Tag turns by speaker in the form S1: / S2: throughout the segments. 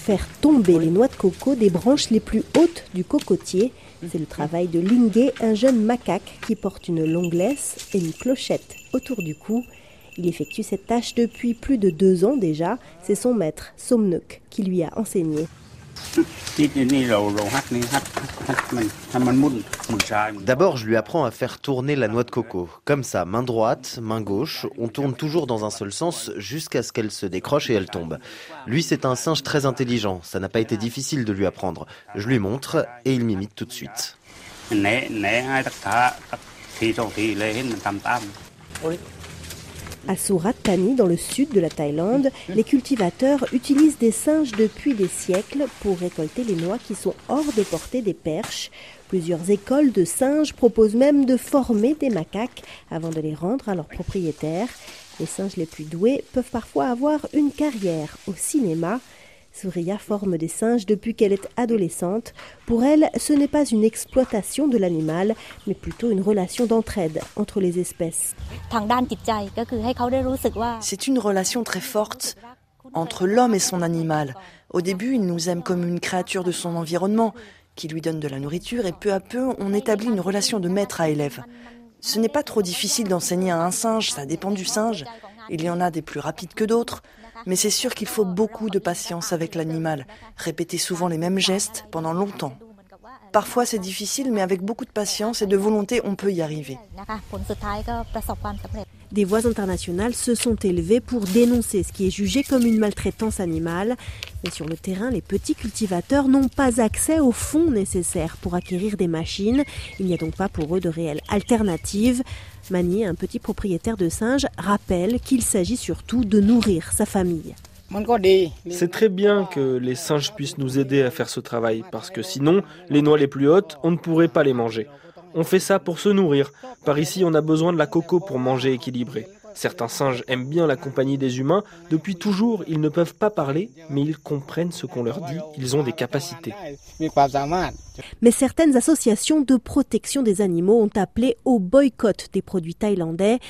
S1: faire tomber les noix de coco des branches les plus hautes du cocotier. C'est le travail de Lingé, un jeune macaque qui porte une longue laisse et une clochette autour du cou. Il effectue cette tâche depuis plus de deux ans déjà. C'est son maître, Somnuk, qui lui a enseigné.
S2: D'abord, je lui apprends à faire tourner la noix de coco. Comme ça, main droite, main gauche, on tourne toujours dans un seul sens jusqu'à ce qu'elle se décroche et elle tombe. Lui, c'est un singe très intelligent. Ça n'a pas été difficile de lui apprendre. Je lui montre et il m'imite tout de suite.
S1: À Surat Thani, dans le sud de la Thaïlande, les cultivateurs utilisent des singes depuis des siècles pour récolter les noix qui sont hors de portée des perches. Plusieurs écoles de singes proposent même de former des macaques avant de les rendre à leurs propriétaires. Les singes les plus doués peuvent parfois avoir une carrière au cinéma. Surya forme des singes depuis qu'elle est adolescente. Pour elle, ce n'est pas une exploitation de l'animal, mais plutôt une relation d'entraide entre les espèces.
S3: C'est une relation très forte entre l'homme et son animal. Au début, il nous aime comme une créature de son environnement, qui lui donne de la nourriture, et peu à peu, on établit une relation de maître à élève. Ce n'est pas trop difficile d'enseigner à un singe, ça dépend du singe. Il y en a des plus rapides que d'autres, mais c'est sûr qu'il faut beaucoup de patience avec l'animal, répéter souvent les mêmes gestes pendant longtemps. Parfois c'est difficile, mais avec beaucoup de patience et de volonté, on peut y arriver.
S1: Des voix internationales se sont élevées pour dénoncer ce qui est jugé comme une maltraitance animale. Mais sur le terrain, les petits cultivateurs n'ont pas accès aux fonds nécessaires pour acquérir des machines. Il n'y a donc pas pour eux de réelle alternative. Manier, un petit propriétaire de singes, rappelle qu'il s'agit surtout de nourrir sa famille.
S4: C'est très bien que les singes puissent nous aider à faire ce travail, parce que sinon, les noix les plus hautes, on ne pourrait pas les manger. On fait ça pour se nourrir. Par ici, on a besoin de la coco pour manger équilibré. Certains singes aiment bien la compagnie des humains. Depuis toujours, ils ne peuvent pas parler, mais ils comprennent ce qu'on leur dit. Ils ont des capacités.
S1: Mais certaines associations de protection des animaux ont appelé au boycott des produits thaïlandais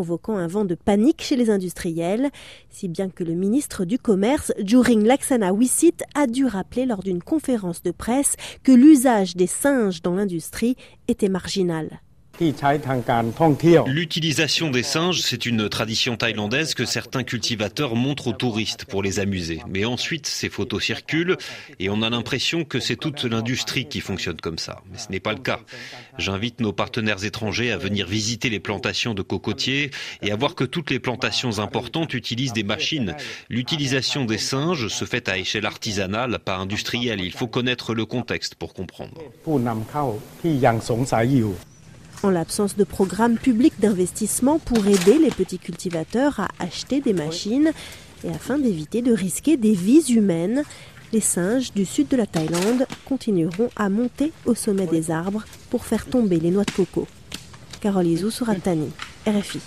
S1: provoquant un vent de panique chez les industriels, si bien que le ministre du Commerce, Juring Laksana Wisit, a dû rappeler lors d'une conférence de presse que l'usage des singes dans l'industrie était marginal.
S5: L'utilisation des singes, c'est une tradition thaïlandaise que certains cultivateurs montrent aux touristes pour les amuser. Mais ensuite, ces photos circulent et on a l'impression que c'est toute l'industrie qui fonctionne comme ça. Mais ce n'est pas le cas. J'invite nos partenaires étrangers à venir visiter les plantations de cocotiers et à voir que toutes les plantations importantes utilisent des machines. L'utilisation des singes se fait à échelle artisanale, pas industrielle. Il faut connaître le contexte pour comprendre.
S1: En l'absence de programmes publics d'investissement pour aider les petits cultivateurs à acheter des machines et afin d'éviter de risquer des vies humaines, les singes du sud de la Thaïlande continueront à monter au sommet des arbres pour faire tomber les noix de coco. Carole Izou RFI.